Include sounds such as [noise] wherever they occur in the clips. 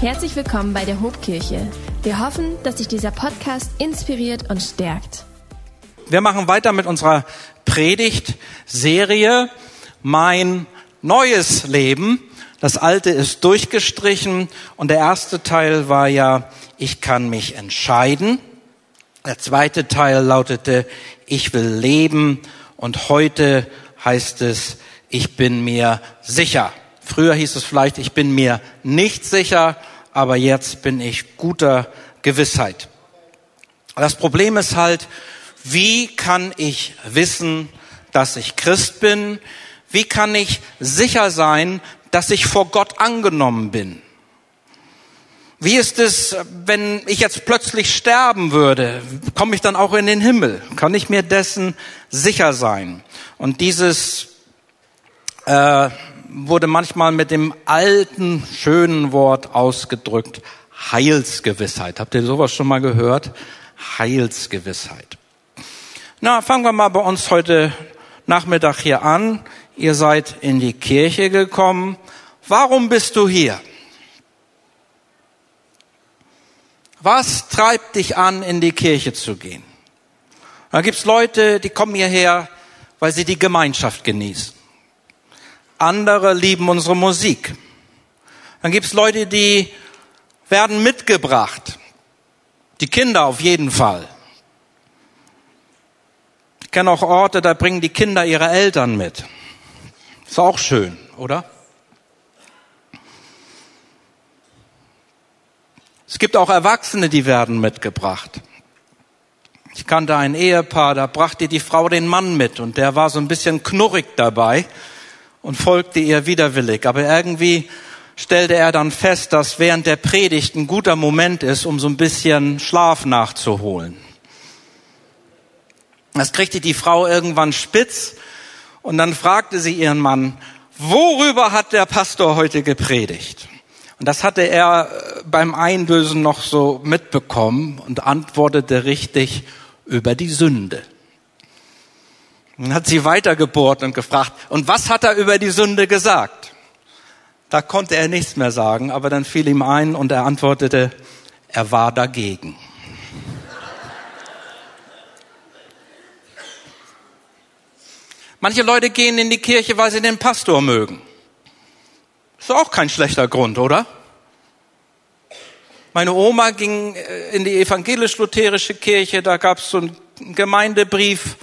Herzlich willkommen bei der Hobkirche. Wir hoffen, dass dich dieser Podcast inspiriert und stärkt. Wir machen weiter mit unserer Predigtserie Mein neues Leben. Das alte ist durchgestrichen und der erste Teil war ja, ich kann mich entscheiden. Der zweite Teil lautete, ich will leben und heute heißt es, ich bin mir sicher. Früher hieß es vielleicht, ich bin mir nicht sicher, aber jetzt bin ich guter Gewissheit. Das Problem ist halt, wie kann ich wissen, dass ich Christ bin? Wie kann ich sicher sein, dass ich vor Gott angenommen bin? Wie ist es, wenn ich jetzt plötzlich sterben würde? Komme ich dann auch in den Himmel? Kann ich mir dessen sicher sein? Und dieses äh, wurde manchmal mit dem alten, schönen Wort ausgedrückt, Heilsgewissheit. Habt ihr sowas schon mal gehört? Heilsgewissheit. Na, fangen wir mal bei uns heute Nachmittag hier an. Ihr seid in die Kirche gekommen. Warum bist du hier? Was treibt dich an, in die Kirche zu gehen? Da gibt's Leute, die kommen hierher, weil sie die Gemeinschaft genießen. Andere lieben unsere Musik. Dann gibt's Leute, die werden mitgebracht. Die Kinder auf jeden Fall. Ich kenne auch Orte, da bringen die Kinder ihre Eltern mit. Ist auch schön, oder? Es gibt auch Erwachsene, die werden mitgebracht. Ich kannte ein Ehepaar, da brachte die Frau den Mann mit und der war so ein bisschen knurrig dabei und folgte ihr widerwillig. Aber irgendwie stellte er dann fest, dass während der Predigt ein guter Moment ist, um so ein bisschen Schlaf nachzuholen. Das kriegte die Frau irgendwann spitz und dann fragte sie ihren Mann, worüber hat der Pastor heute gepredigt? Und das hatte er äh, beim Einlösen noch so mitbekommen und antwortete richtig über die Sünde. Dann hat sie weitergebohrt und gefragt, und was hat er über die Sünde gesagt? Da konnte er nichts mehr sagen, aber dann fiel ihm ein und er antwortete, er war dagegen. Manche Leute gehen in die Kirche, weil sie den Pastor mögen. Ist auch kein schlechter Grund, oder? Meine Oma ging äh, in die evangelisch-lutherische Kirche, da gab es so einen Gemeindebrief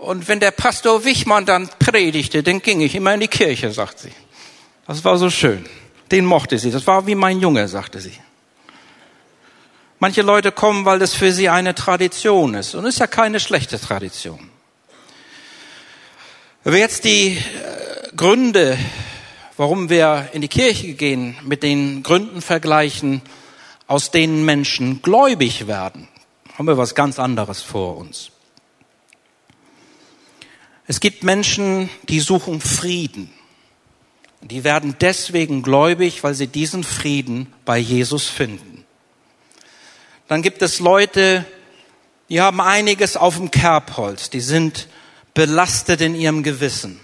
und wenn der Pastor Wichmann dann predigte, dann ging ich immer in die Kirche, sagt sie. Das war so schön. Den mochte sie. Das war wie mein Junge, sagte sie. Manche Leute kommen, weil das für sie eine Tradition ist. Und ist ja keine schlechte Tradition. Wenn wir jetzt die äh, Gründe, warum wir in die Kirche gehen, mit den Gründen vergleichen, aus denen Menschen gläubig werden, haben wir was ganz anderes vor uns. Es gibt Menschen, die suchen Frieden. Die werden deswegen gläubig, weil sie diesen Frieden bei Jesus finden. Dann gibt es Leute, die haben einiges auf dem Kerbholz, die sind belastet in ihrem Gewissen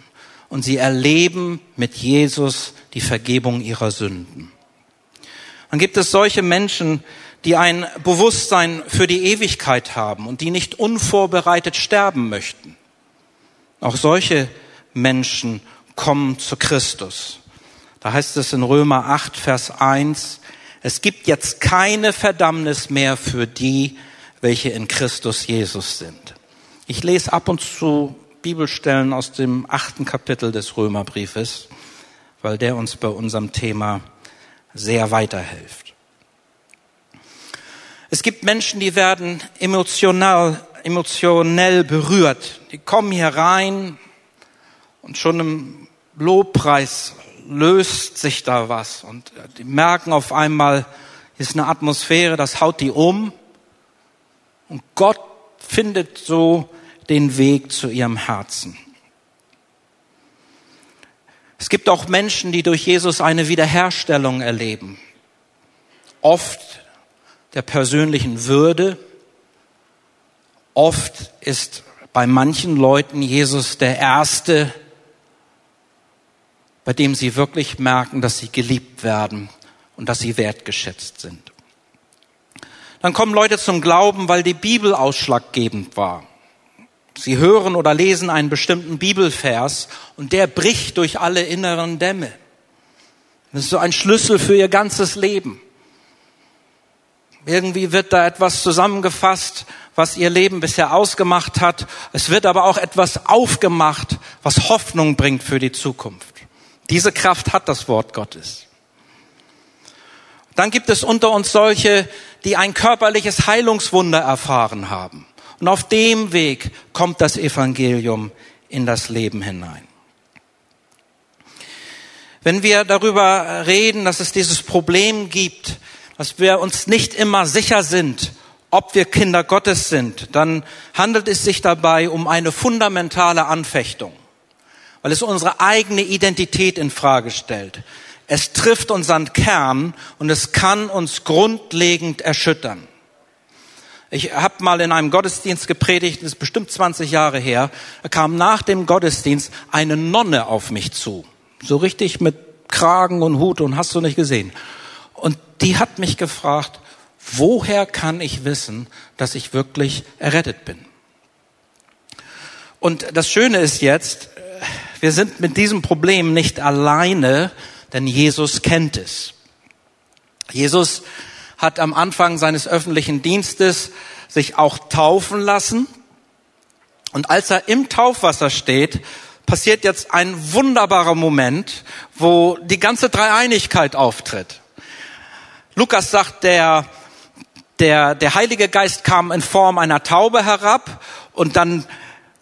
und sie erleben mit Jesus die Vergebung ihrer Sünden. Dann gibt es solche Menschen, die ein Bewusstsein für die Ewigkeit haben und die nicht unvorbereitet sterben möchten. Auch solche Menschen kommen zu Christus. Da heißt es in Römer 8, Vers 1, es gibt jetzt keine Verdammnis mehr für die, welche in Christus Jesus sind. Ich lese ab und zu Bibelstellen aus dem achten Kapitel des Römerbriefes, weil der uns bei unserem Thema sehr weiterhilft. Es gibt Menschen, die werden emotional emotionell berührt. Die kommen hier rein und schon im Lobpreis löst sich da was und die merken auf einmal, hier ist eine Atmosphäre, das haut die um und Gott findet so den Weg zu ihrem Herzen. Es gibt auch Menschen, die durch Jesus eine Wiederherstellung erleben. Oft der persönlichen Würde, Oft ist bei manchen Leuten Jesus der Erste, bei dem sie wirklich merken, dass sie geliebt werden und dass sie wertgeschätzt sind. Dann kommen Leute zum Glauben, weil die Bibel ausschlaggebend war. Sie hören oder lesen einen bestimmten Bibelvers und der bricht durch alle inneren Dämme. Das ist so ein Schlüssel für ihr ganzes Leben. Irgendwie wird da etwas zusammengefasst, was ihr Leben bisher ausgemacht hat. Es wird aber auch etwas aufgemacht, was Hoffnung bringt für die Zukunft. Diese Kraft hat das Wort Gottes. Dann gibt es unter uns solche, die ein körperliches Heilungswunder erfahren haben. Und auf dem Weg kommt das Evangelium in das Leben hinein. Wenn wir darüber reden, dass es dieses Problem gibt, dass wir uns nicht immer sicher sind, ob wir Kinder Gottes sind, dann handelt es sich dabei um eine fundamentale Anfechtung, weil es unsere eigene Identität in Frage stellt. Es trifft unseren Kern und es kann uns grundlegend erschüttern. Ich habe mal in einem Gottesdienst gepredigt, das ist bestimmt 20 Jahre her. Da kam nach dem Gottesdienst eine Nonne auf mich zu. So richtig mit Kragen und Hut und hast du nicht gesehen. Und die hat mich gefragt, woher kann ich wissen, dass ich wirklich errettet bin? Und das Schöne ist jetzt, wir sind mit diesem Problem nicht alleine, denn Jesus kennt es. Jesus hat am Anfang seines öffentlichen Dienstes sich auch taufen lassen. Und als er im Taufwasser steht, passiert jetzt ein wunderbarer Moment, wo die ganze Dreieinigkeit auftritt. Lukas sagt, der, der, der Heilige Geist kam in Form einer Taube herab und dann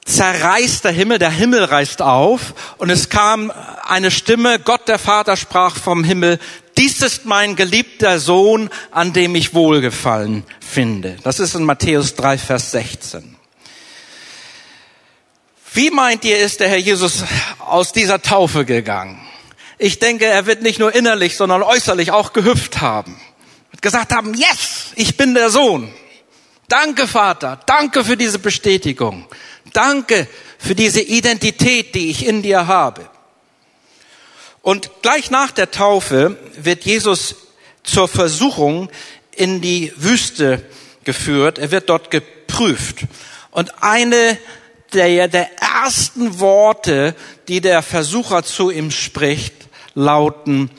zerreißt der Himmel, der Himmel reißt auf und es kam eine Stimme, Gott der Vater sprach vom Himmel, dies ist mein geliebter Sohn, an dem ich Wohlgefallen finde. Das ist in Matthäus 3, Vers 16. Wie meint ihr, ist der Herr Jesus aus dieser Taufe gegangen? Ich denke, er wird nicht nur innerlich, sondern äußerlich auch gehüpft haben. Wird gesagt haben, yes, ich bin der Sohn. Danke, Vater. Danke für diese Bestätigung. Danke für diese Identität, die ich in dir habe. Und gleich nach der Taufe wird Jesus zur Versuchung in die Wüste geführt. Er wird dort geprüft. Und eine der, der ersten Worte, die der Versucher zu ihm spricht, lauten,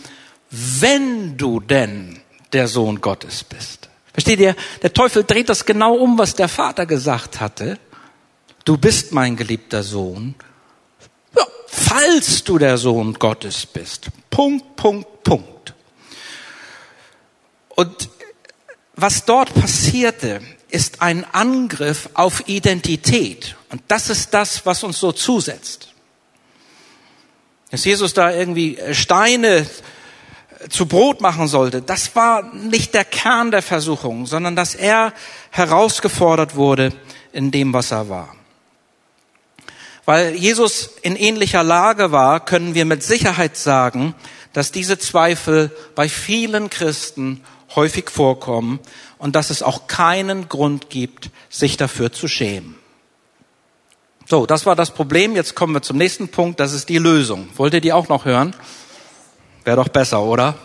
wenn du denn der Sohn Gottes bist. Versteht ihr? Der Teufel dreht das genau um, was der Vater gesagt hatte. Du bist mein geliebter Sohn falls du der Sohn Gottes bist. Punkt, Punkt, Punkt. Und was dort passierte, ist ein Angriff auf Identität. Und das ist das, was uns so zusetzt. Dass Jesus da irgendwie Steine zu Brot machen sollte, das war nicht der Kern der Versuchung, sondern dass er herausgefordert wurde in dem, was er war. Weil Jesus in ähnlicher Lage war, können wir mit Sicherheit sagen, dass diese Zweifel bei vielen Christen häufig vorkommen und dass es auch keinen Grund gibt, sich dafür zu schämen. So, das war das Problem. Jetzt kommen wir zum nächsten Punkt. Das ist die Lösung. Wollt ihr die auch noch hören? Wäre doch besser, oder?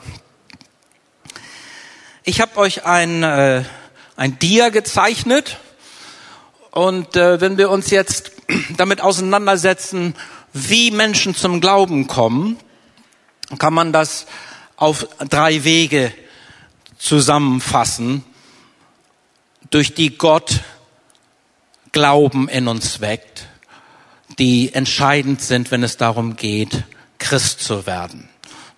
Ich habe euch ein, äh, ein Dia gezeichnet. Und äh, wenn wir uns jetzt [clears throat] damit auseinandersetzen, wie Menschen zum Glauben kommen, kann man das auf drei Wege zusammenfassen, durch die Gott Glauben in uns weckt, die entscheidend sind, wenn es darum geht, Christ zu werden.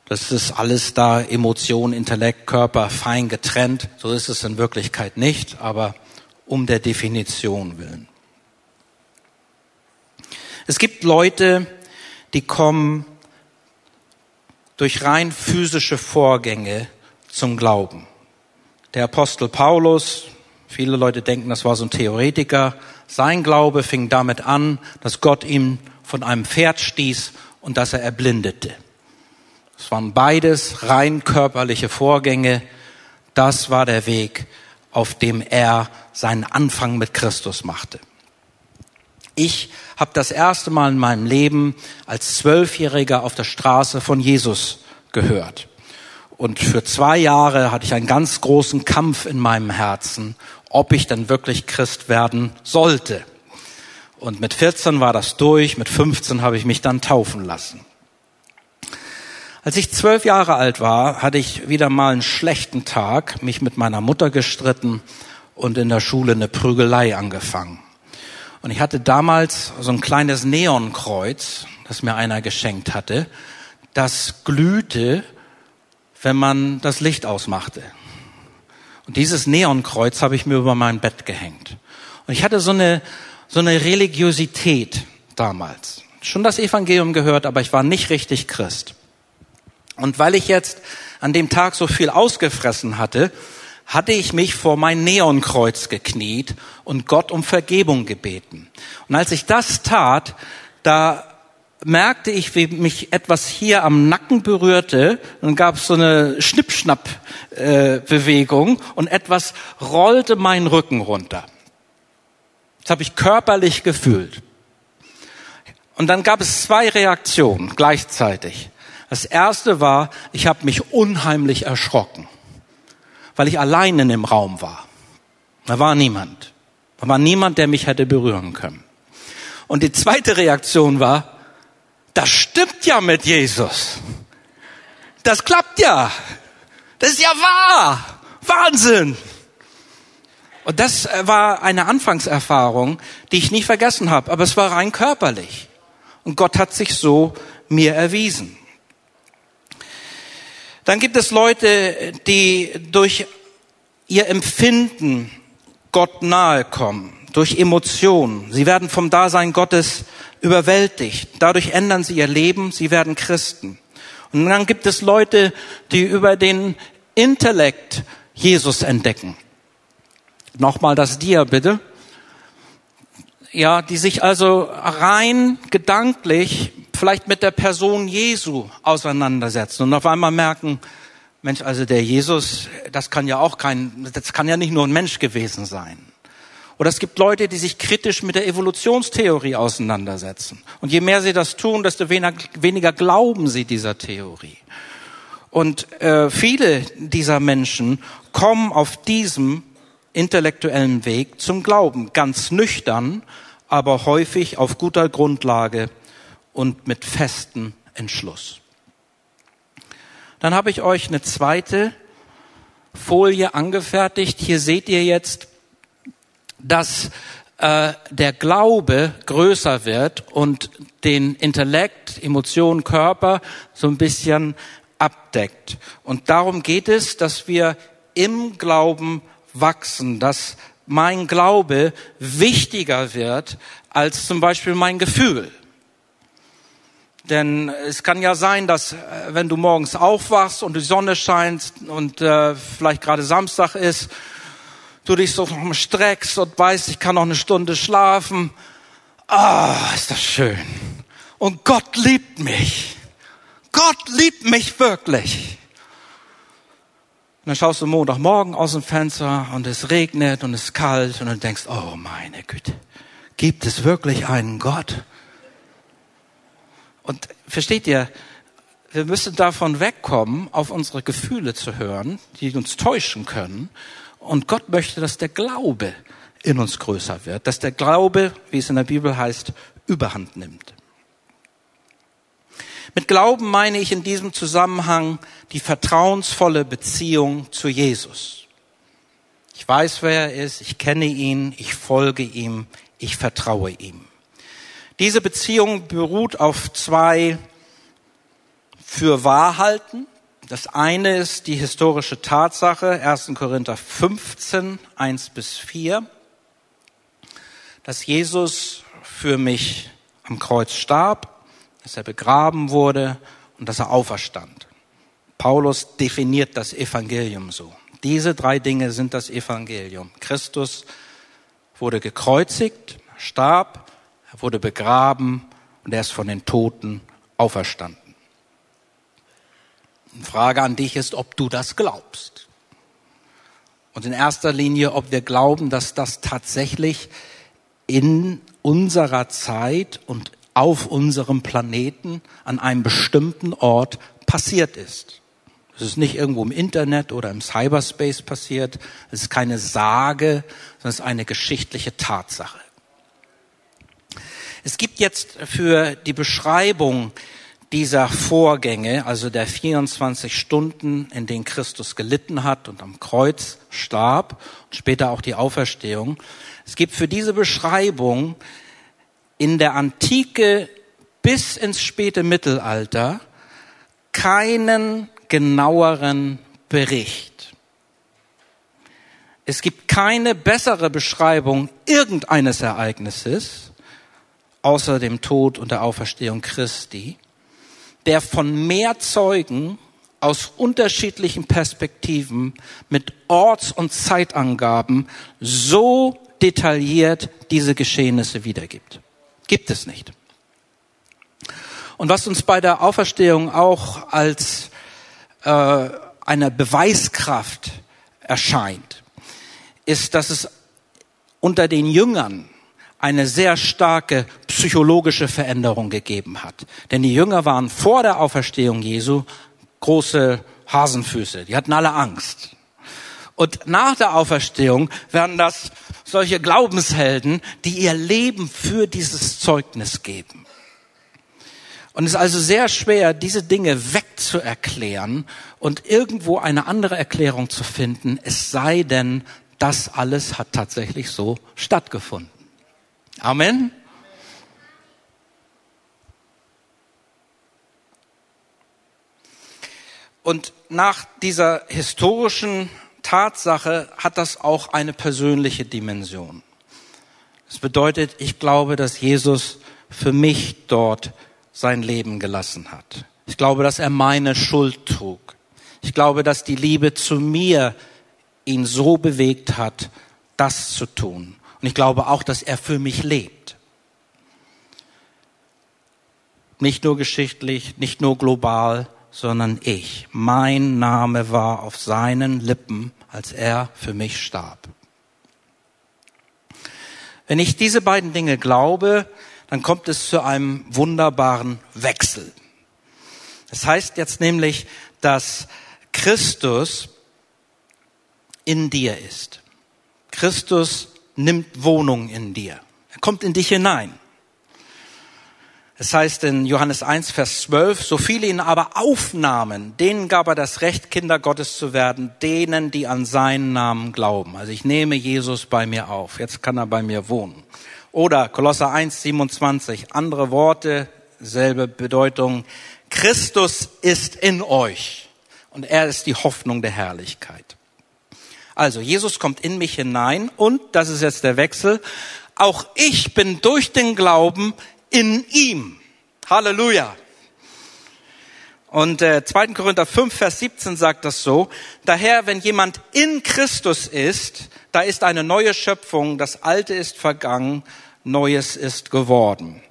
Das ist alles da, Emotion, Intellekt, Körper fein getrennt. So ist es in Wirklichkeit nicht, aber um der Definition willen. Es gibt Leute, die kommen durch rein physische Vorgänge zum Glauben. Der Apostel Paulus, viele Leute denken, das war so ein Theoretiker, sein Glaube fing damit an, dass Gott ihm von einem Pferd stieß und dass er erblindete. Es waren beides rein körperliche Vorgänge. Das war der Weg, auf dem er seinen Anfang mit Christus machte. Ich habe das erste Mal in meinem Leben als Zwölfjähriger auf der Straße von Jesus gehört. Und für zwei Jahre hatte ich einen ganz großen Kampf in meinem Herzen, ob ich denn wirklich Christ werden sollte. Und mit 14 war das durch, mit 15 habe ich mich dann taufen lassen. Als ich zwölf Jahre alt war, hatte ich wieder mal einen schlechten Tag, mich mit meiner Mutter gestritten und in der Schule eine Prügelei angefangen. Und ich hatte damals so ein kleines Neonkreuz, das mir einer geschenkt hatte, das glühte, wenn man das Licht ausmachte. Und dieses Neonkreuz habe ich mir über mein Bett gehängt. Und ich hatte so eine, so eine Religiosität damals. Schon das Evangelium gehört, aber ich war nicht richtig Christ. Und weil ich jetzt an dem Tag so viel ausgefressen hatte, hatte ich mich vor mein Neonkreuz gekniet und Gott um Vergebung gebeten. Und als ich das tat, da merkte ich, wie mich etwas hier am Nacken berührte. Dann gab es so eine Schnippschnapp-Bewegung äh, und etwas rollte meinen Rücken runter. Das habe ich körperlich gefühlt. Und dann gab es zwei Reaktionen gleichzeitig. Das erste war, ich habe mich unheimlich erschrocken, weil ich allein in dem Raum war. Da war niemand. Da war niemand, der mich hätte berühren können. Und die zweite Reaktion war, das stimmt ja mit Jesus. Das klappt ja. Das ist ja wahr. Wahnsinn. Und das äh, war eine Anfangserfahrung, die ich nie vergessen habe, aber es war rein körperlich. Und Gott hat sich so mir erwiesen. Dann gibt es Leute, die durch ihr Empfinden Gott nahe kommen, durch Emotionen. Sie werden vom Dasein Gottes überwältigt. Dadurch ändern sie ihr Leben, sie werden Christen. Und dann gibt es Leute, die über den Intellekt Jesus entdecken. Nochmal das Dia bitte. Ja, die sich also rein gedanklich vielleicht mit der Person Jesu auseinandersetzen und auf einmal merken, Mensch, also der Jesus, das kann ja auch kein, das kann ja nicht nur ein Mensch gewesen sein. Oder es gibt Leute, die sich kritisch mit der Evolutionstheorie auseinandersetzen. Und je mehr sie das tun, desto weniger, weniger glauben sie dieser Theorie. Und äh, viele dieser Menschen kommen auf diesem intellektuellen Weg zum Glauben, ganz nüchtern, aber häufig auf guter Grundlage und mit festem Entschluss. Dann habe ich euch eine zweite Folie angefertigt. Hier seht ihr jetzt dass äh, der Glaube größer wird und den Intellekt, Emotionen, Körper so ein bisschen abdeckt. Und darum geht es, dass wir im Glauben wachsen, dass mein Glaube wichtiger wird als zum Beispiel mein Gefühl. Denn es kann ja sein, dass äh, wenn du morgens aufwachst und die Sonne scheint und äh, vielleicht gerade Samstag ist du dich so noch streckst und weißt, ich kann noch eine Stunde schlafen. Ah, ist das schön. Und Gott liebt mich. Gott liebt mich wirklich. Und dann schaust du Montagmorgen aus dem Fenster und es regnet und es ist kalt und du denkst, oh meine Güte, gibt es wirklich einen Gott? Und versteht ihr, wir müssen davon wegkommen, auf unsere Gefühle zu hören, die uns täuschen können, und Gott möchte, dass der Glaube in uns größer wird, dass der Glaube, wie es in der Bibel heißt, überhand nimmt. Mit Glauben meine ich in diesem Zusammenhang die vertrauensvolle Beziehung zu Jesus. Ich weiß, wer er ist, ich kenne ihn, ich folge ihm, ich vertraue ihm. Diese Beziehung beruht auf zwei für Wahrhalten das eine ist die historische Tatsache, 1. Korinther 15, 1 bis 4, dass Jesus für mich am Kreuz starb, dass er begraben wurde und dass er auferstand. Paulus definiert das Evangelium so. Diese drei Dinge sind das Evangelium. Christus wurde gekreuzigt, starb, er wurde begraben und er ist von den Toten auferstanden. Frage an dich ist, ob du das glaubst. Und in erster Linie, ob wir glauben, dass das tatsächlich in unserer Zeit und auf unserem Planeten an einem bestimmten Ort passiert ist. Es ist nicht irgendwo im Internet oder im Cyberspace passiert. Es ist keine Sage, sondern es ist eine geschichtliche Tatsache. Es gibt jetzt für die Beschreibung dieser Vorgänge, also der 24 Stunden, in denen Christus gelitten hat und am Kreuz starb und später auch die Auferstehung, es gibt für diese Beschreibung in der Antike bis ins späte Mittelalter keinen genaueren Bericht. Es gibt keine bessere Beschreibung irgendeines Ereignisses außer dem Tod und der Auferstehung Christi, der von mehr Zeugen aus unterschiedlichen Perspektiven mit Orts- und Zeitangaben so detailliert diese Geschehnisse wiedergibt. Gibt es nicht. Und was uns bei der Auferstehung auch als äh, eine Beweiskraft erscheint, ist, dass es unter den Jüngern eine sehr starke psychologische Veränderung gegeben hat. Denn die Jünger waren vor der Auferstehung Jesu große Hasenfüße. Die hatten alle Angst. Und nach der Auferstehung werden das solche Glaubenshelden, die ihr Leben für dieses Zeugnis geben. Und es ist also sehr schwer, diese Dinge wegzuerklären und irgendwo eine andere Erklärung zu finden, es sei denn, das alles hat tatsächlich so stattgefunden. Amen. Und nach dieser historischen Tatsache hat das auch eine persönliche Dimension. Das bedeutet, ich glaube, dass Jesus für mich dort sein Leben gelassen hat. Ich glaube, dass er meine Schuld trug. Ich glaube, dass die Liebe zu mir ihn so bewegt hat, das zu tun. Und ich glaube auch, dass er für mich lebt. Nicht nur geschichtlich, nicht nur global, sondern ich. Mein Name war auf seinen Lippen, als er für mich starb. Wenn ich diese beiden Dinge glaube, dann kommt es zu einem wunderbaren Wechsel. Das heißt jetzt nämlich, dass Christus in dir ist. Christus nimmt Wohnung in dir. Er kommt in dich hinein. Es heißt in Johannes 1, Vers 12, so viele ihn aber aufnahmen, denen gab er das Recht, Kinder Gottes zu werden, denen, die an seinen Namen glauben. Also ich nehme Jesus bei mir auf. Jetzt kann er bei mir wohnen. Oder Kolosser 1, 27, andere Worte, selbe Bedeutung. Christus ist in euch und er ist die Hoffnung der Herrlichkeit. Also Jesus kommt in mich hinein und, das ist jetzt der Wechsel, auch ich bin durch den Glauben in ihm. Halleluja. Und äh, 2. Korinther 5, Vers 17 sagt das so. Daher, wenn jemand in Christus ist, da ist eine neue Schöpfung, das Alte ist vergangen, Neues ist geworden.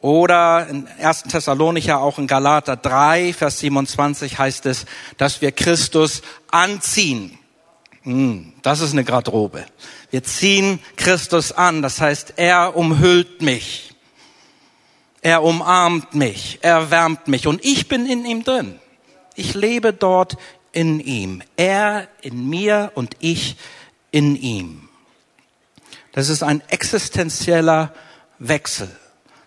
Oder in 1. Thessalonicher, auch in Galater 3, Vers 27 heißt es, dass wir Christus anziehen. Hm, das ist eine Garderobe. Wir ziehen Christus an, das heißt, er umhüllt mich. Er umarmt mich, er wärmt mich und ich bin in ihm drin. Ich lebe dort in ihm. Er in mir und ich in ihm. Das ist ein existenzieller Wechsel.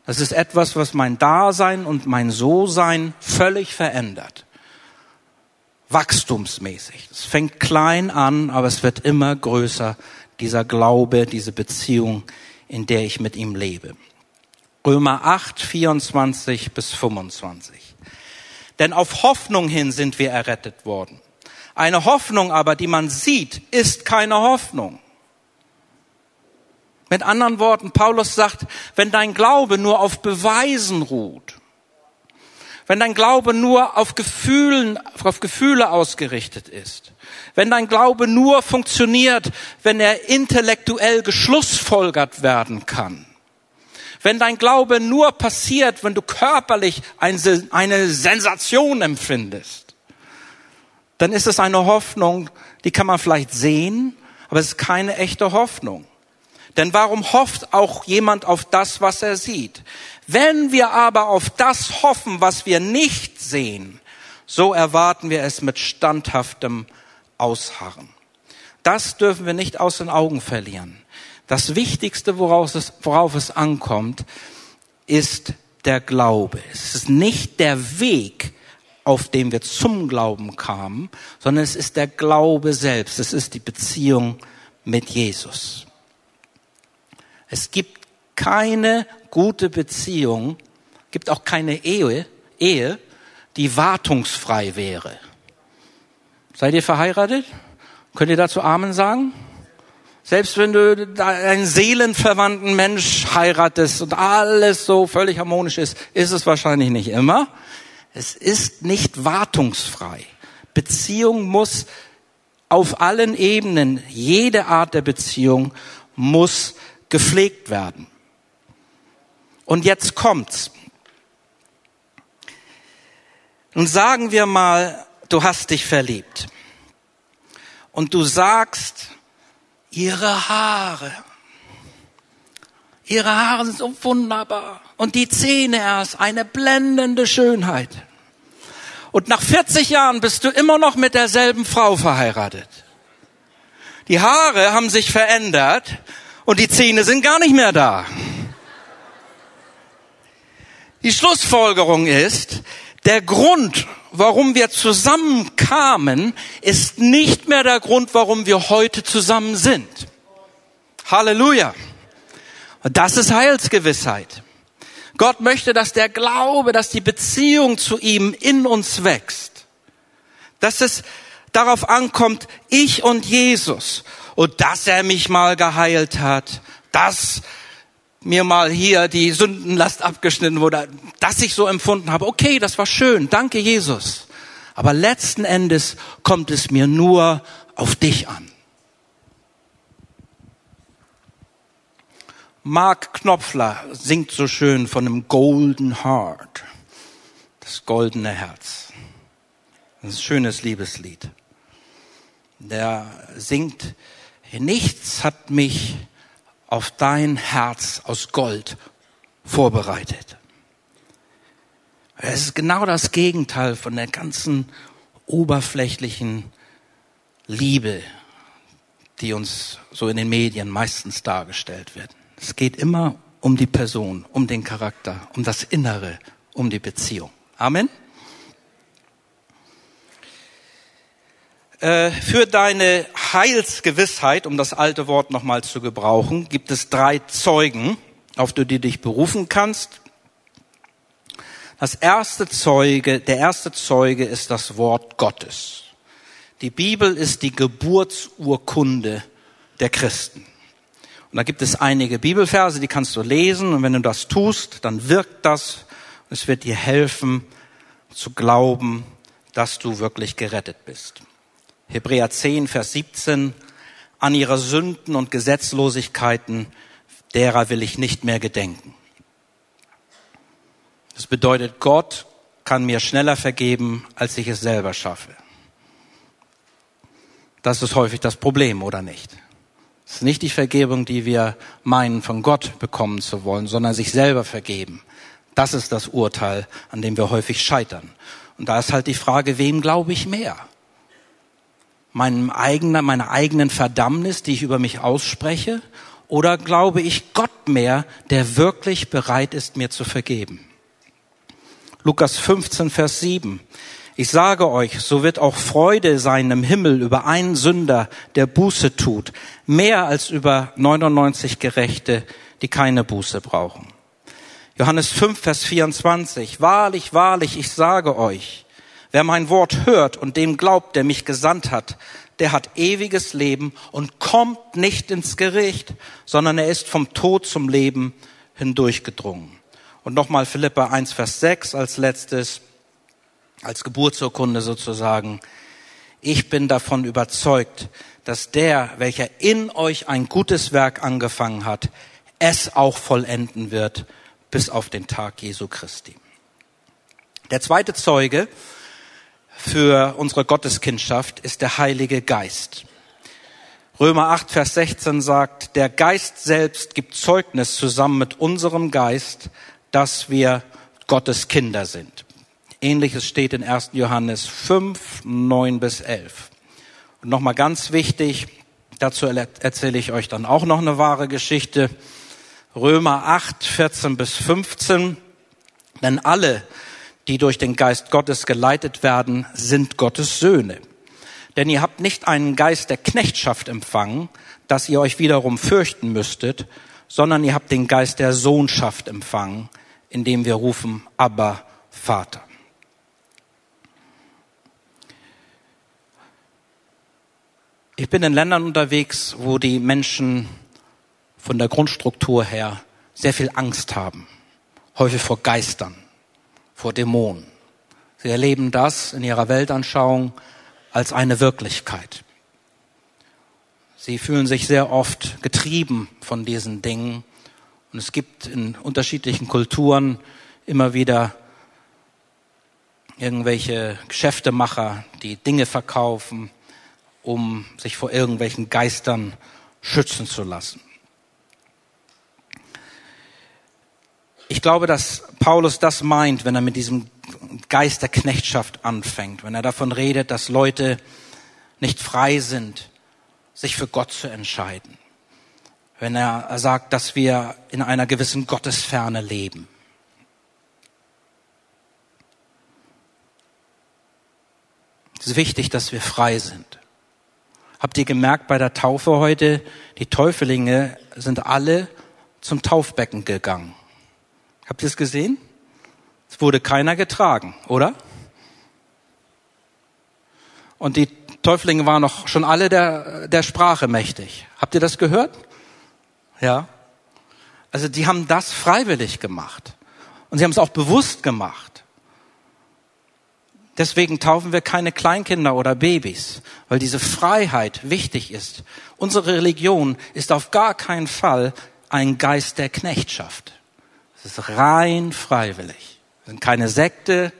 Das ist etwas, was mein Dasein und mein So-Sein völlig verändert wachstumsmäßig. Es fängt klein an, aber es wird immer größer, dieser Glaube, diese Beziehung, in der ich mit ihm lebe. Römer 8, 24 bis 25. Denn auf Hoffnung hin sind wir errettet worden. Eine Hoffnung aber, die man sieht, ist keine Hoffnung. Mit anderen Worten, Paulus sagt, wenn dein Glaube nur auf Beweisen ruht, wenn dein Glaube nur auf Gefühlen, auf Gefühle ausgerichtet ist, wenn dein Glaube nur funktioniert, wenn er intellektuell geschlussfolgert werden kann, wenn dein Glaube nur passiert, wenn du körperlich eine Sensation empfindest, dann ist es eine Hoffnung, die kann man vielleicht sehen, aber es ist keine echte Hoffnung. Denn warum hofft auch jemand auf das, was er sieht? Wenn wir aber auf das hoffen, was wir nicht sehen, so erwarten wir es mit standhaftem Ausharren. Das dürfen wir nicht aus den Augen verlieren. Das Wichtigste, worauf es, worauf es ankommt, ist der Glaube. Es ist nicht der Weg, auf dem wir zum Glauben kamen, sondern es ist der Glaube selbst. Es ist die Beziehung mit Jesus. Es gibt keine gute Beziehung, gibt auch keine Ehe, Ehe, die wartungsfrei wäre. Seid ihr verheiratet? Könnt ihr dazu Amen sagen? Selbst wenn du einen seelenverwandten Mensch heiratest und alles so völlig harmonisch ist, ist es wahrscheinlich nicht immer. Es ist nicht wartungsfrei. Beziehung muss auf allen Ebenen, jede Art der Beziehung muss gepflegt werden. Und jetzt kommt's. Nun sagen wir mal, du hast dich verliebt. Und du sagst, ihre Haare, ihre Haare sind so wunderbar. Und die Zähne erst, eine blendende Schönheit. Und nach 40 Jahren bist du immer noch mit derselben Frau verheiratet. Die Haare haben sich verändert und die Zähne sind gar nicht mehr da. Die Schlussfolgerung ist, der Grund, warum wir zusammenkamen, ist nicht mehr der Grund, warum wir heute zusammen sind. Halleluja. Das ist Heilsgewissheit. Gott möchte, dass der Glaube, dass die Beziehung zu ihm in uns wächst. Dass es darauf ankommt, ich und Jesus. Und dass er mich mal geheilt hat. Dass mir mal hier die Sündenlast abgeschnitten wurde, dass ich so empfunden habe, okay, das war schön, danke Jesus. Aber letzten Endes kommt es mir nur auf dich an. Mark Knopfler singt so schön von einem Golden Heart, das goldene Herz. Das ist ein schönes Liebeslied. Der singt, nichts hat mich auf dein Herz aus Gold vorbereitet. Es ist genau das Gegenteil von der ganzen oberflächlichen Liebe, die uns so in den Medien meistens dargestellt wird. Es geht immer um die Person, um den Charakter, um das Innere, um die Beziehung. Amen. Äh, für deine Heilsgewissheit, um das alte Wort nochmal zu gebrauchen, gibt es drei Zeugen, auf die du dich berufen kannst. Das erste Zeuge, der erste Zeuge ist das Wort Gottes. Die Bibel ist die Geburtsurkunde der Christen. Und da gibt es einige Bibelverse, die kannst du lesen. Und wenn du das tust, dann wirkt das. Es wird dir helfen zu glauben, dass du wirklich gerettet bist. Hebräer 10, Vers 17, an ihre Sünden und Gesetzlosigkeiten, derer will ich nicht mehr gedenken. Das bedeutet, Gott kann mir schneller vergeben, als ich es selber schaffe. Das ist häufig das Problem, oder nicht? Es ist nicht die Vergebung, die wir meinen, von Gott bekommen zu wollen, sondern sich selber vergeben. Das ist das Urteil, an dem wir häufig scheitern. Und da ist halt die Frage, wem glaube ich mehr? Meinem eigenen, meiner eigenen Verdammnis, die ich über mich ausspreche? Oder glaube ich Gott mehr, der wirklich bereit ist, mir zu vergeben? Lukas 15, Vers 7. Ich sage euch, so wird auch Freude sein im Himmel über einen Sünder, der Buße tut, mehr als über 99 Gerechte, die keine Buße brauchen. Johannes 5, Vers 24. Wahrlich, wahrlich, ich sage euch, Wer mein Wort hört und dem glaubt, der mich gesandt hat, der hat ewiges Leben und kommt nicht ins Gericht, sondern er ist vom Tod zum Leben hindurchgedrungen. Und nochmal Philippa 1, Vers 6 als letztes, als Geburtsurkunde sozusagen. Ich bin davon überzeugt, dass der, welcher in euch ein gutes Werk angefangen hat, es auch vollenden wird bis auf den Tag Jesu Christi. Der zweite Zeuge für unsere Gotteskindschaft ist der Heilige Geist. Römer 8, Vers 16 sagt, der Geist selbst gibt Zeugnis zusammen mit unserem Geist, dass wir Gottes Kinder sind. Ähnliches steht in 1. Johannes 5, 9 bis 11. Und nochmal ganz wichtig, dazu erzähle ich euch dann auch noch eine wahre Geschichte. Römer 8, 14 bis 15. Denn alle, die durch den Geist Gottes geleitet werden, sind Gottes Söhne. Denn ihr habt nicht einen Geist der Knechtschaft empfangen, dass ihr euch wiederum fürchten müsstet, sondern ihr habt den Geist der Sohnschaft empfangen, indem wir rufen, aber Vater. Ich bin in Ländern unterwegs, wo die Menschen von der Grundstruktur her sehr viel Angst haben, häufig vor Geistern, vor Dämonen. Sie erleben das in ihrer Weltanschauung als eine Wirklichkeit. Sie fühlen sich sehr oft getrieben von diesen Dingen. Und es gibt in unterschiedlichen Kulturen immer wieder irgendwelche Geschäftemacher, die Dinge verkaufen, um sich vor irgendwelchen Geistern schützen zu lassen. Ich glaube, dass Paulus das meint, wenn er mit diesem Geist der Knechtschaft anfängt, wenn er davon redet, dass Leute nicht frei sind, sich für Gott zu entscheiden. Wenn er sagt, dass wir in einer gewissen Gottesferne leben. Es ist wichtig, dass wir frei sind. Habt ihr gemerkt bei der Taufe heute, die Täufelinge sind alle zum Taufbecken gegangen. Habt ihr es gesehen? Es wurde keiner getragen, oder? Und die Täuflinge waren noch schon alle der, der Sprache mächtig. Habt ihr das gehört? Ja. Also die haben das freiwillig gemacht. Und sie haben es auch bewusst gemacht. Deswegen taufen wir keine Kleinkinder oder Babys, weil diese Freiheit wichtig ist. Unsere Religion ist auf gar keinen Fall ein Geist der Knechtschaft. Es ist rein freiwillig. Wir sind keine Sekte.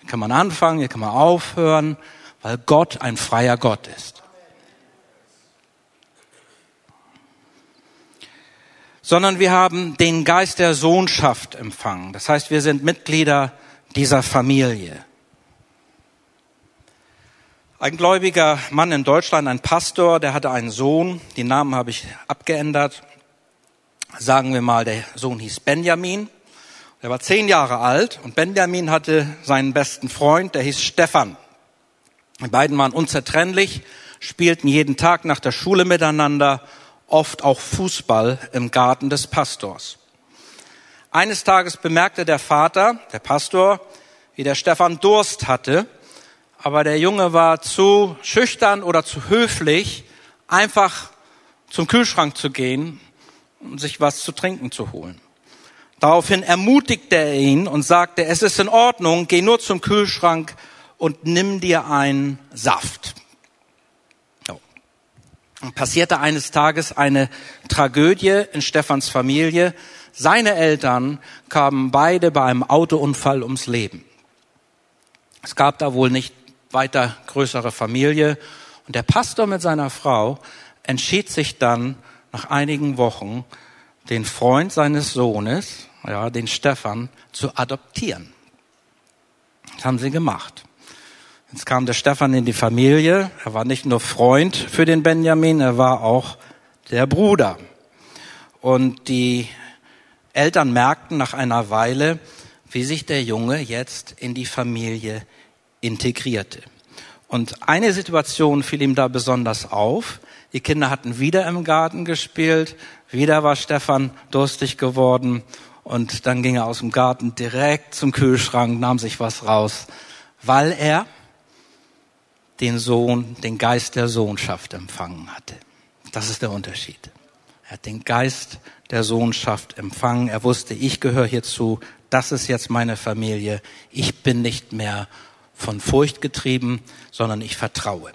Hier kann man anfangen, hier kann man aufhören, weil Gott ein freier Gott ist. Sondern wir haben den Geist der Sohnschaft empfangen. Das heißt, wir sind Mitglieder dieser Familie. Ein gläubiger Mann in Deutschland, ein Pastor, der hatte einen Sohn, den Namen habe ich abgeändert, sagen wir mal, der Sohn hieß Benjamin. Er war zehn Jahre alt und Benjamin hatte seinen besten Freund, der hieß Stefan. Die beiden waren unzertrennlich, spielten jeden Tag nach der Schule miteinander, oft auch Fußball im Garten des Pastors. Eines Tages bemerkte der Vater, der Pastor, wie der Stefan Durst hatte, aber der Junge war zu schüchtern oder zu höflich, einfach zum Kühlschrank zu gehen sich was zu trinken zu holen. Daraufhin ermutigte er ihn und sagte, es ist in Ordnung, geh nur zum Kühlschrank und nimm dir einen Saft. So. Passierte eines Tages eine Tragödie in Stefans Familie. Seine Eltern kamen beide bei einem Autounfall ums Leben. Es gab da wohl nicht weiter größere Familie und der Pastor mit seiner Frau entschied sich dann, nach einigen Wochen den Freund seines Sohnes, ja, den Stefan, zu adoptieren. Das haben sie gemacht. Jetzt kam der Stefan in die Familie. Er war nicht nur Freund für den Benjamin, er war auch der Bruder. Und die Eltern merkten nach einer Weile, wie sich der Junge jetzt in die Familie integrierte. Und eine Situation fiel ihm da besonders auf. Die Kinder hatten wieder im Garten gespielt, wieder war Stefan durstig geworden und dann ging er aus dem Garten direkt zum Kühlschrank, nahm sich was raus, weil er den Sohn, den Geist der Sohnschaft empfangen hatte. Das ist der Unterschied. Er hat den Geist der Sohnschaft empfangen. Er wusste, ich gehöre hierzu. Das ist jetzt meine Familie. Ich bin nicht mehr von Furcht getrieben, sondern ich vertraue.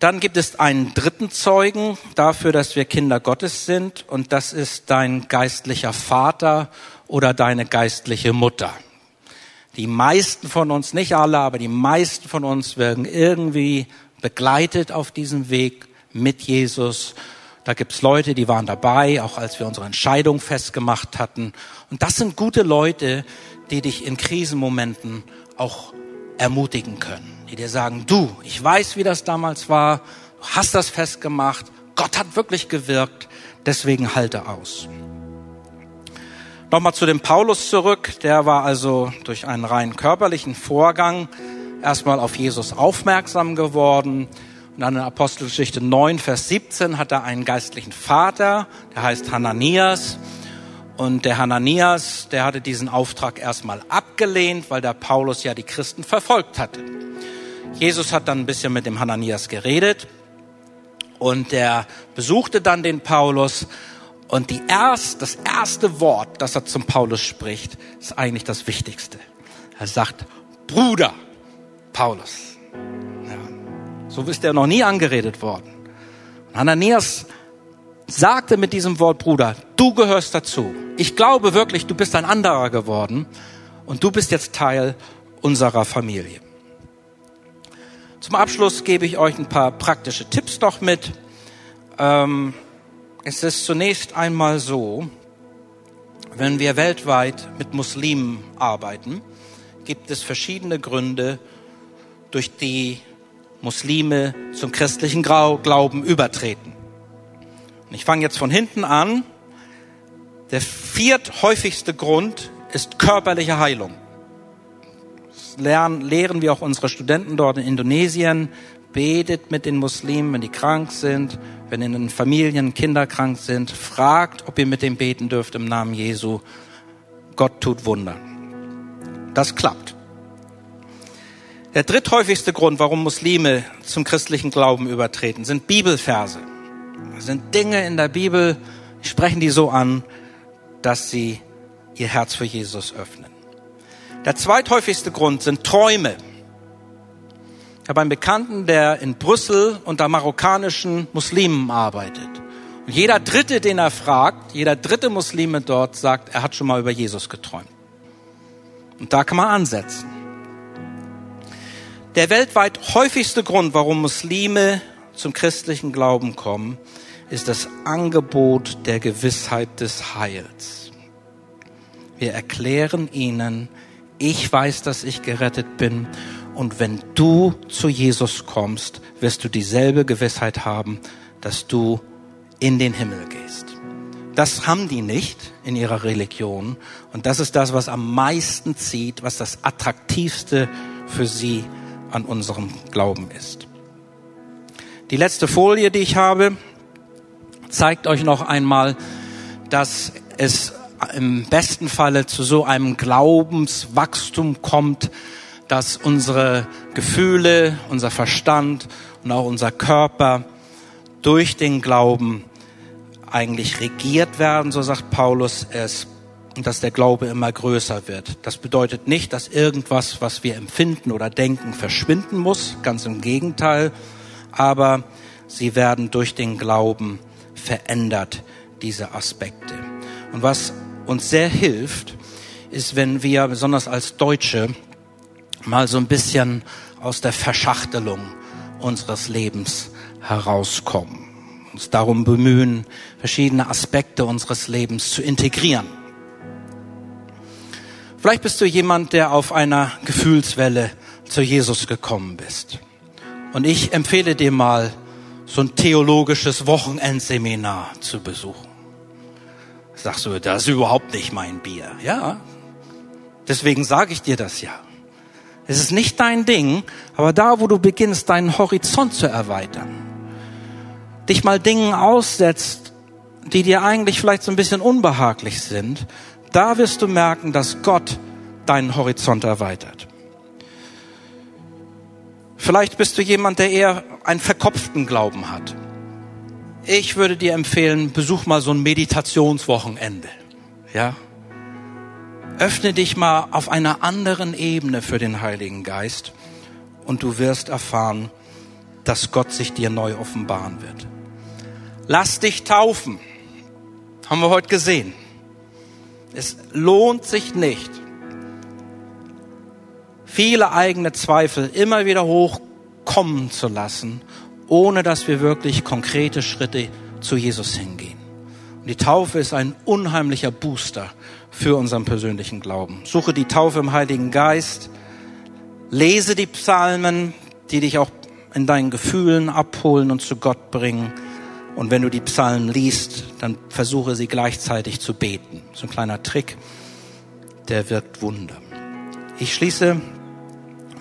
Dann gibt es einen dritten Zeugen dafür, dass wir Kinder Gottes sind, und das ist dein geistlicher Vater oder deine geistliche Mutter. Die meisten von uns, nicht alle, aber die meisten von uns werden irgendwie begleitet auf diesem Weg mit Jesus Da gibt's Leute, die waren dabei, auch als wir unsere Entscheidung festgemacht hatten. Und das sind gute Leute, die dich in Krisenmomenten auch ermutigen können. Die dir sagen, du, ich weiß, wie das damals war, du hast das festgemacht, Gott hat wirklich gewirkt, deswegen halte aus. Nochmal zu dem Paulus zurück. Der war also durch einen rein körperlichen Vorgang erstmal auf Jesus aufmerksam geworden. Und dann in Apostelgeschichte 9, Vers 17 hat er einen geistlichen Vater, der heißt Hananias. Und der Hananias, der hatte diesen Auftrag erstmal abgelehnt, weil der Paulus ja die Christen verfolgt hatte. Jesus hat dann ein bisschen mit dem Hananias geredet und der besuchte dann den Paulus und die erst, das erste Wort, das er zum Paulus spricht, ist eigentlich das Wichtigste. Er sagt, Bruder Paulus. Ja, so ist er noch nie angeredet worden. Und Ananias sagte mit diesem Wort, Bruder, du gehörst dazu. Ich glaube wirklich, du bist ein anderer geworden und du bist jetzt Teil unserer Familie. Zum Abschluss gebe ich euch ein paar praktische Tipps noch mit. Ähm, es ist zunächst einmal so, wenn wir weltweit mit Muslimen arbeiten, gibt es verschiedene Gründe, durch die Muslime zum christlichen Glauben übertreten. Und ich fange jetzt von hinten an. Der vierthäufigste Grund ist körperliche Heilung. Lernen, lehren wir auch unsere Studenten dort in Indonesien. Betet mit den Muslimen, wenn die krank sind, wenn in den Familien Kinder krank sind, fragt, ob ihr mit dem beten dürft im Namen Jesu. Gott tut Wunder. Das klappt. Der dritthäufigste Grund, warum Muslime zum christlichen Glauben übertreten, sind Bibelverse. Das sind Dinge in der Bibel, sprechen die so an, dass sie ihr Herz für Jesus öffnen. Der zweithäufigste Grund sind Träume. Ich habe einen Bekannten, der in Brüssel unter marokkanischen Muslimen arbeitet. Und jeder Dritte, den er fragt, jeder dritte Muslime dort sagt, er hat schon mal über Jesus geträumt. Und da kann man ansetzen. Der weltweit häufigste Grund, warum Muslime zum christlichen Glauben kommen, ist das Angebot der Gewissheit des Heils. Wir erklären ihnen, ich weiß, dass ich gerettet bin und wenn du zu Jesus kommst, wirst du dieselbe Gewissheit haben, dass du in den Himmel gehst. Das haben die nicht in ihrer Religion. Und das ist das, was am meisten zieht, was das Attraktivste für sie an unserem Glauben ist. Die letzte Folie, die ich habe, zeigt euch noch einmal, dass es im besten Falle zu so einem Glaubenswachstum kommt, dass unsere Gefühle, unser Verstand und auch unser Körper durch den Glauben eigentlich regiert werden, so sagt Paulus es, und dass der Glaube immer größer wird. Das bedeutet nicht, dass irgendwas, was wir empfinden oder denken, verschwinden muss, ganz im Gegenteil, aber sie werden durch den Glauben verändert, diese Aspekte. Und was uns sehr hilft, ist, wenn wir, besonders als Deutsche, mal so ein bisschen aus der Verschachtelung unseres Lebens herauskommen. Uns darum bemühen, verschiedene Aspekte unseres Lebens zu integrieren. Vielleicht bist du jemand, der auf einer Gefühlswelle zu Jesus gekommen bist. Und ich empfehle dir mal, so ein theologisches Wochenendseminar zu besuchen. Sagst du, das ist überhaupt nicht mein Bier. Ja, deswegen sage ich dir das ja. Es ist nicht dein Ding, aber da, wo du beginnst, deinen Horizont zu erweitern, dich mal Dingen aussetzt, die dir eigentlich vielleicht so ein bisschen unbehaglich sind, da wirst du merken, dass Gott deinen Horizont erweitert. Vielleicht bist du jemand, der eher einen verkopften Glauben hat. Ich würde dir empfehlen, besuch mal so ein Meditationswochenende. Ja? Öffne dich mal auf einer anderen Ebene für den Heiligen Geist und du wirst erfahren, dass Gott sich dir neu offenbaren wird. Lass dich taufen. Haben wir heute gesehen. Es lohnt sich nicht, viele eigene Zweifel immer wieder hochkommen zu lassen, ohne dass wir wirklich konkrete Schritte zu Jesus hingehen. Und die Taufe ist ein unheimlicher Booster für unseren persönlichen Glauben. Suche die Taufe im Heiligen Geist, lese die Psalmen, die dich auch in deinen Gefühlen abholen und zu Gott bringen. Und wenn du die Psalmen liest, dann versuche sie gleichzeitig zu beten. So ein kleiner Trick, der wirkt Wunder. Ich schließe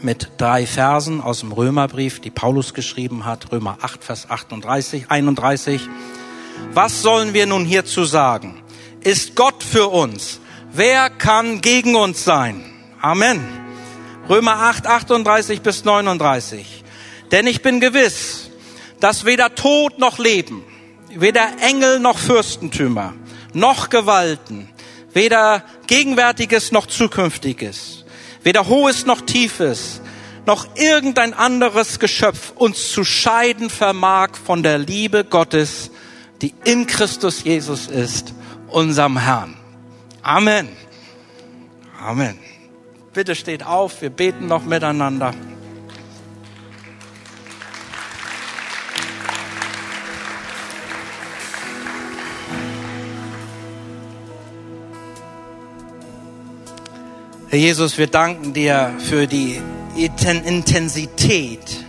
mit drei Versen aus dem Römerbrief, die Paulus geschrieben hat, Römer 8, Vers 38, 31. Was sollen wir nun hierzu sagen? Ist Gott für uns? Wer kann gegen uns sein? Amen. Römer 8, 38 bis 39. Denn ich bin gewiss, dass weder Tod noch Leben, weder Engel noch Fürstentümer, noch Gewalten, weder Gegenwärtiges noch Zukünftiges, weder Hohes noch Tiefes, noch irgendein anderes Geschöpf uns zu scheiden vermag von der Liebe Gottes, die in Christus Jesus ist, unserem Herrn. Amen. Amen. Bitte steht auf, wir beten noch miteinander. Herr Jesus, wir danken dir für die Intensität,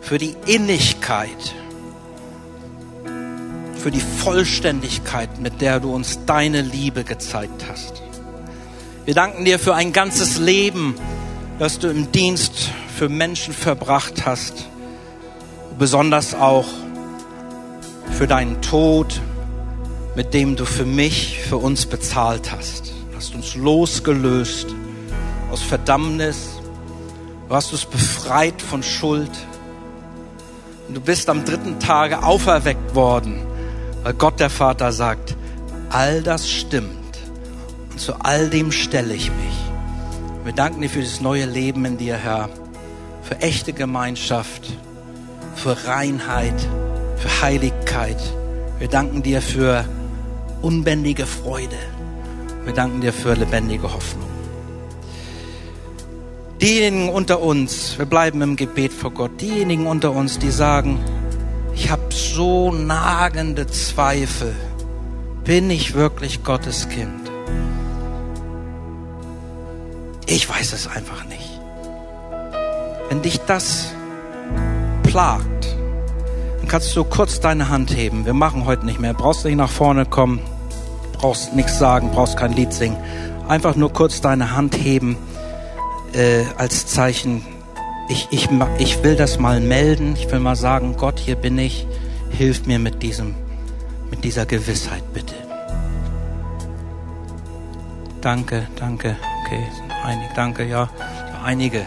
für die Innigkeit, für die Vollständigkeit, mit der du uns deine Liebe gezeigt hast. Wir danken dir für ein ganzes Leben, das du im Dienst für Menschen verbracht hast, besonders auch für deinen Tod, mit dem du für mich, für uns bezahlt hast hast uns losgelöst aus Verdammnis. Du hast uns befreit von Schuld. Und du bist am dritten Tage auferweckt worden, weil Gott der Vater sagt, all das stimmt. Und zu all dem stelle ich mich. Wir danken dir für das neue Leben in dir, Herr, für echte Gemeinschaft, für Reinheit, für Heiligkeit. Wir danken dir für unbändige Freude. Wir danken dir für lebendige Hoffnung. Diejenigen unter uns, wir bleiben im Gebet vor Gott, diejenigen unter uns, die sagen, ich habe so nagende Zweifel, bin ich wirklich Gottes Kind? Ich weiß es einfach nicht. Wenn dich das plagt, dann kannst du kurz deine Hand heben. Wir machen heute nicht mehr. Brauchst nicht nach vorne kommen brauchst nichts sagen, brauchst kein Lied singen. Einfach nur kurz deine Hand heben äh, als Zeichen. Ich, ich, ich will das mal melden. Ich will mal sagen, Gott, hier bin ich. Hilf mir mit diesem, mit dieser Gewissheit, bitte. Danke, danke. Okay, einige. Danke, ja. Einige.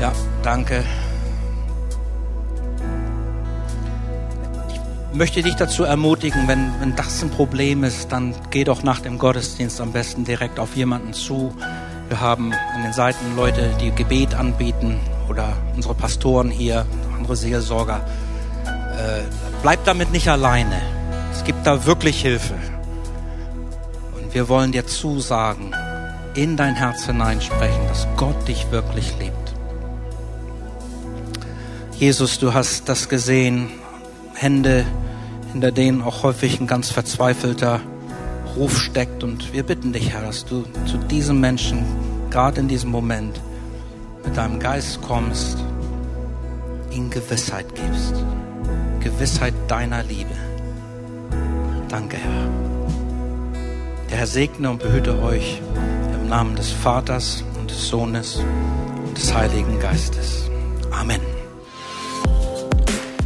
Ja, danke. Möchte dich dazu ermutigen, wenn, wenn das ein Problem ist, dann geh doch nach dem Gottesdienst am besten direkt auf jemanden zu. Wir haben an den Seiten Leute, die Gebet anbieten oder unsere Pastoren hier, andere Seelsorger. Äh, bleib damit nicht alleine. Es gibt da wirklich Hilfe. Und wir wollen dir zusagen, in dein Herz hineinsprechen, dass Gott dich wirklich liebt. Jesus, du hast das gesehen, Hände, hinter denen auch häufig ein ganz verzweifelter Ruf steckt. Und wir bitten dich, Herr, dass du zu diesem Menschen, gerade in diesem Moment, mit deinem Geist kommst, ihm Gewissheit gibst. Gewissheit deiner Liebe. Danke, Herr. Der Herr segne und behüte euch im Namen des Vaters und des Sohnes und des Heiligen Geistes. Amen.